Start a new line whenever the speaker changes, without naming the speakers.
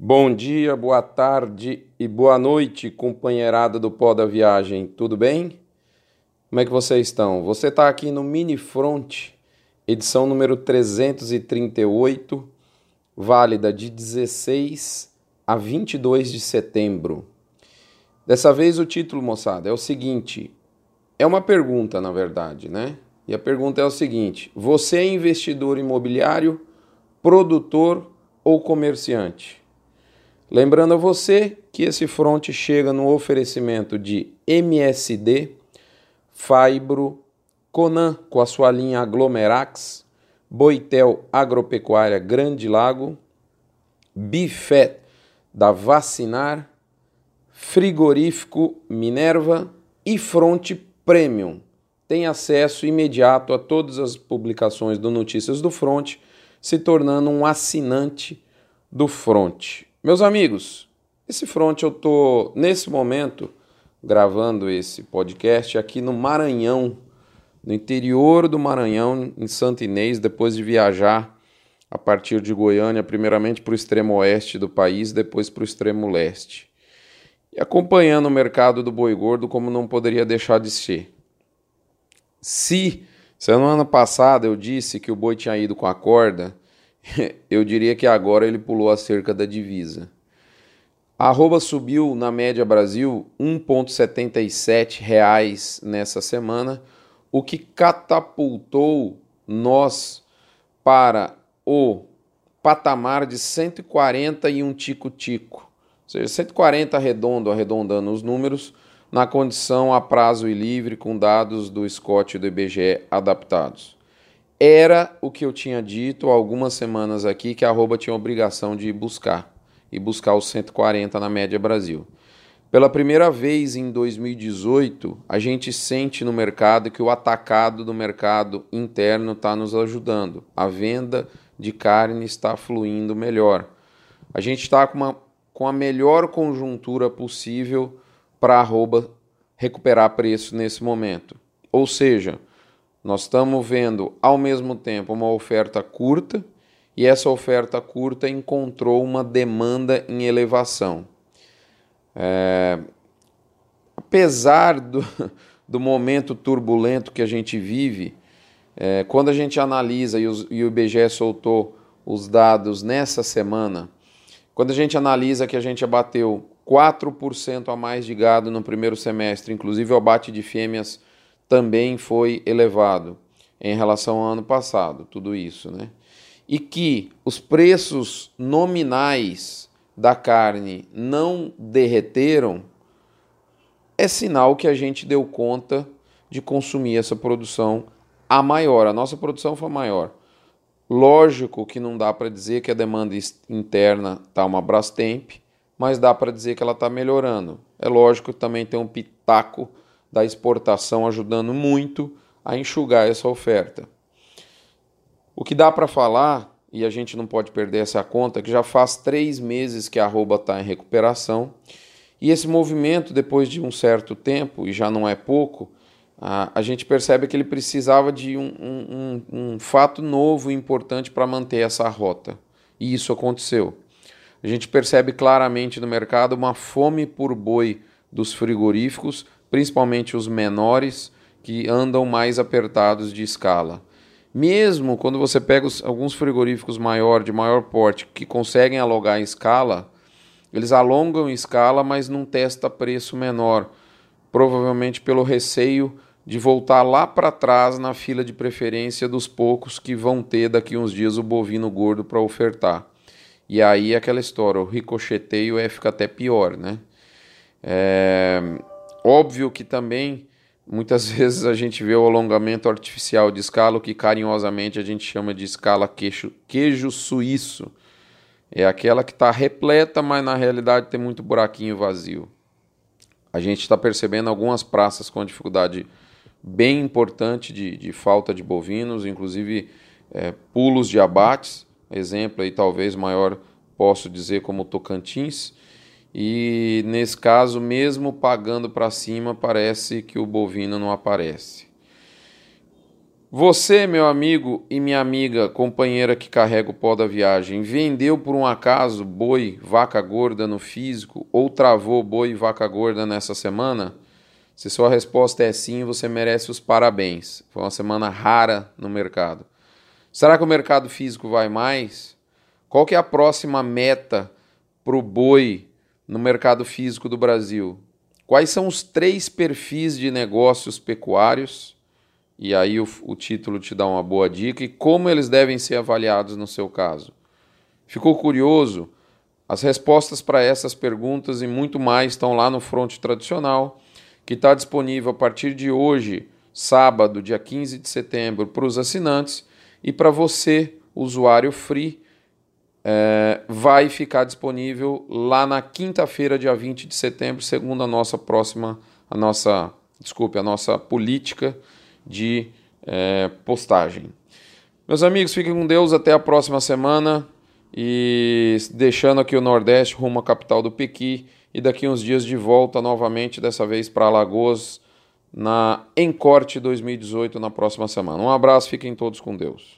Bom dia, boa tarde e boa noite, companheirada do Pó da Viagem. Tudo bem? Como é que vocês estão? Você está aqui no Mini Front, edição número 338, válida de 16 a 22 de setembro. Dessa vez o título, moçada, é o seguinte: é uma pergunta, na verdade, né? E a pergunta é o seguinte: você é investidor imobiliário, produtor ou comerciante? Lembrando a você que esse front chega no oferecimento de MSD, Fibro, Conan com a sua linha Aglomerax, Boitel Agropecuária Grande Lago, Bifet da Vacinar, Frigorífico Minerva e Front Premium. Tem acesso imediato a todas as publicações do Notícias do Front, se tornando um assinante do Front. Meus amigos, esse front eu tô nesse momento gravando esse podcast aqui no Maranhão, no interior do Maranhão, em Santo Inês, depois de viajar a partir de Goiânia, primeiramente para o extremo oeste do país, depois para o extremo leste. E acompanhando o mercado do boi gordo como não poderia deixar de ser. Se, se no ano passado eu disse que o boi tinha ido com a corda, eu diria que agora ele pulou a cerca da divisa. A arroba subiu na média Brasil R$ 1,77 nessa semana, o que catapultou nós para o patamar de 140 e um tico-tico. Ou seja, 140 arredondo, arredondando os números, na condição a prazo e livre com dados do Scott e do IBGE adaptados era o que eu tinha dito há algumas semanas aqui, que a arroba tinha obrigação de buscar, e buscar os 140 na média Brasil. Pela primeira vez em 2018, a gente sente no mercado que o atacado do mercado interno está nos ajudando. A venda de carne está fluindo melhor. A gente está com, com a melhor conjuntura possível para a arroba recuperar preço nesse momento. Ou seja, nós estamos vendo ao mesmo tempo uma oferta curta e essa oferta curta encontrou uma demanda em elevação. É, apesar do, do momento turbulento que a gente vive, é, quando a gente analisa, e, os, e o IBGE soltou os dados nessa semana, quando a gente analisa que a gente abateu 4% a mais de gado no primeiro semestre, inclusive o abate de fêmeas também foi elevado em relação ao ano passado, tudo isso, né? E que os preços nominais da carne não derreteram, é sinal que a gente deu conta de consumir essa produção a maior. A nossa produção foi maior. Lógico que não dá para dizer que a demanda interna está uma Brastemp, mas dá para dizer que ela está melhorando. É lógico que também tem um pitaco da exportação ajudando muito a enxugar essa oferta. O que dá para falar, e a gente não pode perder essa conta, que já faz três meses que a arroba está em recuperação, e esse movimento, depois de um certo tempo, e já não é pouco, a, a gente percebe que ele precisava de um, um, um fato novo e importante para manter essa rota. E isso aconteceu. A gente percebe claramente no mercado uma fome por boi dos frigoríficos principalmente os menores que andam mais apertados de escala. Mesmo quando você pega os, alguns frigoríficos maior, de maior porte, que conseguem alogar em escala, eles alongam em escala, mas não testa preço menor, provavelmente pelo receio de voltar lá para trás na fila de preferência dos poucos que vão ter daqui uns dias o bovino gordo para ofertar. E aí aquela história, o ricocheteio é fica até pior, né? É, Óbvio que também muitas vezes a gente vê o alongamento artificial de escala, o que carinhosamente a gente chama de escala queijo, queijo suíço. É aquela que está repleta, mas na realidade tem muito buraquinho vazio. A gente está percebendo algumas praças com dificuldade bem importante de, de falta de bovinos, inclusive é, pulos de abates. Exemplo aí talvez maior posso dizer como Tocantins e nesse caso, mesmo pagando para cima, parece que o bovino não aparece. Você, meu amigo e minha amiga, companheira que carrega o pó da viagem, vendeu por um acaso boi, vaca gorda no físico ou travou boi, vaca gorda nessa semana? Se sua resposta é sim, você merece os parabéns. Foi uma semana rara no mercado. Será que o mercado físico vai mais? Qual que é a próxima meta para o boi no mercado físico do Brasil? Quais são os três perfis de negócios pecuários? e aí o, o título te dá uma boa dica, e como eles devem ser avaliados no seu caso. Ficou curioso? As respostas para essas perguntas e muito mais estão lá no Fronte Tradicional, que está disponível a partir de hoje, sábado, dia 15 de setembro, para os assinantes e para você, usuário free, é, vai ficar disponível lá na quinta-feira, dia 20 de setembro, segundo a nossa próxima, a nossa, desculpe, a nossa política de é, postagem. Meus amigos, fiquem com Deus até a próxima semana e deixando aqui o Nordeste rumo à capital do Pequi e daqui uns dias de volta novamente, dessa vez para Alagoas, na Encorte 2018 na próxima semana. Um abraço, fiquem todos com Deus.